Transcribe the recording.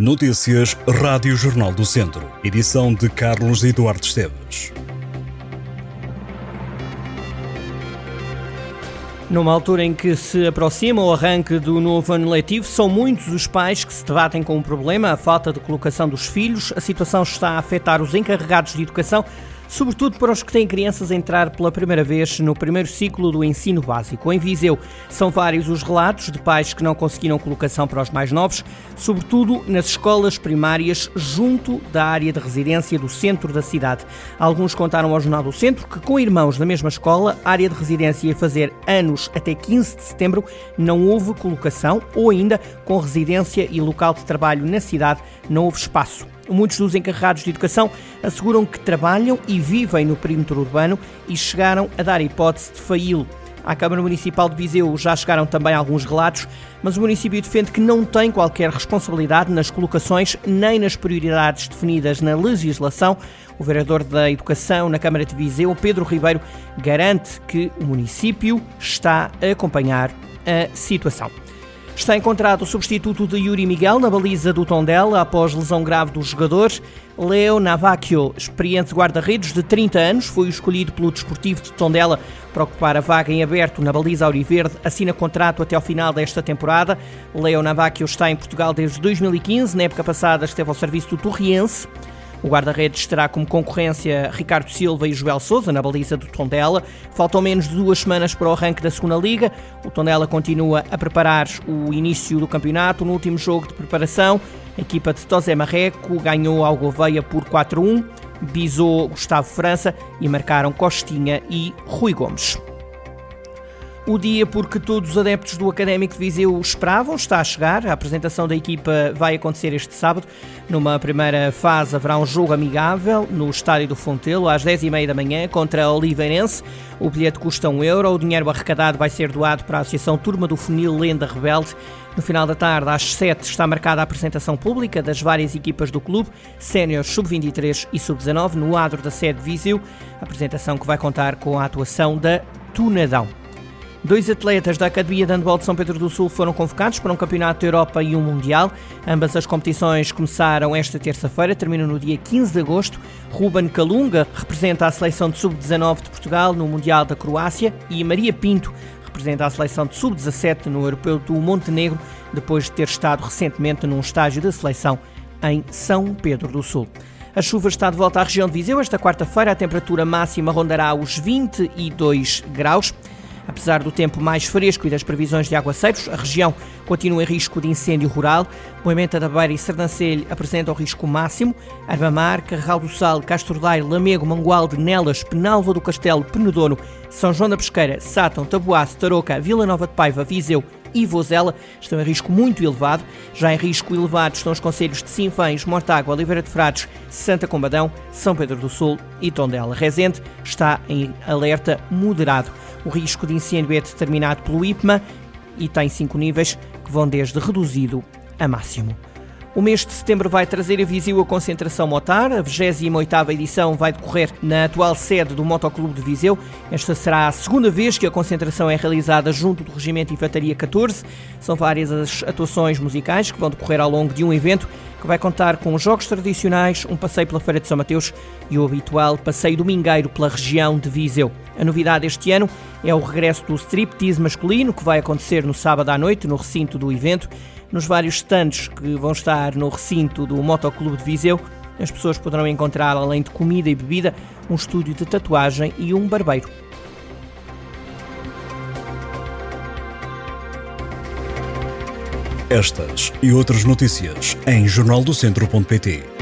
Notícias Rádio Jornal do Centro. Edição de Carlos Eduardo Esteves. Numa altura em que se aproxima o arranque do novo ano letivo, são muitos os pais que se debatem com o problema, a falta de colocação dos filhos. A situação está a afetar os encarregados de educação sobretudo para os que têm crianças a entrar pela primeira vez no primeiro ciclo do ensino básico. Em Viseu, são vários os relatos de pais que não conseguiram colocação para os mais novos, sobretudo nas escolas primárias junto da área de residência do centro da cidade. Alguns contaram ao Jornal do Centro que, com irmãos na mesma escola, área de residência ia fazer anos até 15 de setembro, não houve colocação ou ainda com residência e local de trabalho na cidade não houve espaço. Muitos dos encarregados de educação asseguram que trabalham e vivem no perímetro urbano e chegaram a dar hipótese de faí-lo. À Câmara Municipal de Viseu já chegaram também alguns relatos, mas o município defende que não tem qualquer responsabilidade nas colocações nem nas prioridades definidas na legislação. O vereador da Educação na Câmara de Viseu, Pedro Ribeiro, garante que o município está a acompanhar a situação. Está encontrado o substituto de Yuri Miguel na baliza do Tondela após lesão grave do jogador. Leo Navacchio, experiente guarda-redes de 30 anos, foi escolhido pelo Desportivo de Tondela para ocupar a vaga em aberto na baliza Auriverde, assina contrato até ao final desta temporada. Leo Navacchio está em Portugal desde 2015, na época passada esteve ao serviço do Torriense. O guarda-redes terá como concorrência Ricardo Silva e Joel Souza na baliza do Tondela. Faltam menos de duas semanas para o arranque da segunda liga. O Tondela continua a preparar o início do campeonato. No último jogo de preparação, a equipa de Tosé Marreco ganhou ao Gouveia por 4-1. Bisou Gustavo França e marcaram Costinha e Rui Gomes. O dia porque todos os adeptos do Académico de Viseu esperavam está a chegar. A apresentação da equipa vai acontecer este sábado. Numa primeira fase haverá um jogo amigável no Estádio do Fontelo às 10h30 da manhã contra a Oliveirense. O bilhete custa um euro. O dinheiro arrecadado vai ser doado para a Associação Turma do Funil Lenda Rebelde. No final da tarde, às 7, está marcada a apresentação pública das várias equipas do clube, sénior sub-23 e sub-19, no adro da sede de Viseu. Apresentação que vai contar com a atuação da Tunadão. Dois atletas da Academia de Handball de São Pedro do Sul foram convocados para um Campeonato da Europa e um Mundial. Ambas as competições começaram esta terça-feira, terminam no dia 15 de agosto. Ruben Calunga representa a seleção de sub-19 de Portugal no Mundial da Croácia e Maria Pinto representa a seleção de sub-17 no Europeu do Montenegro, depois de ter estado recentemente num estágio da seleção em São Pedro do Sul. A chuva está de volta à região de Viseu. Esta quarta-feira a temperatura máxima rondará os 22 graus. Apesar do tempo mais fresco e das previsões de aguaceiros, a região continua em risco de incêndio rural. Moimenta da Beira e Sernancelho apresentam o risco máximo. Arbamar, Carral do Sal, Castro Daire, Lamego, Mangualde, Nelas, Penalva do Castelo, Penedono, São João da Pesqueira, Sátão, Taboaço, Tarouca, Vila Nova de Paiva, Viseu e Vozela estão em risco muito elevado. Já em risco elevado estão os conselhos de Sinfães, Mortágua, Oliveira de Frades, Santa Combadão, São Pedro do Sul e Tondela. Rezende está em alerta moderado. O risco de incêndio é determinado pelo IPMA e tem cinco níveis que vão desde reduzido a máximo. O mês de setembro vai trazer a Viseu a concentração motar. A 28ª edição vai decorrer na atual sede do Motoclube de Viseu. Esta será a segunda vez que a concentração é realizada junto do Regimento Infantaria 14. São várias as atuações musicais que vão decorrer ao longo de um evento que vai contar com jogos tradicionais, um passeio pela Feira de São Mateus e o habitual passeio domingueiro pela região de Viseu. A novidade este ano é o regresso do striptease masculino, que vai acontecer no sábado à noite, no recinto do evento. Nos vários stands que vão estar no recinto do Motoclube de Viseu, as pessoas poderão encontrar, além de comida e bebida, um estúdio de tatuagem e um barbeiro. Estas e outras notícias em jornaldocentro.pt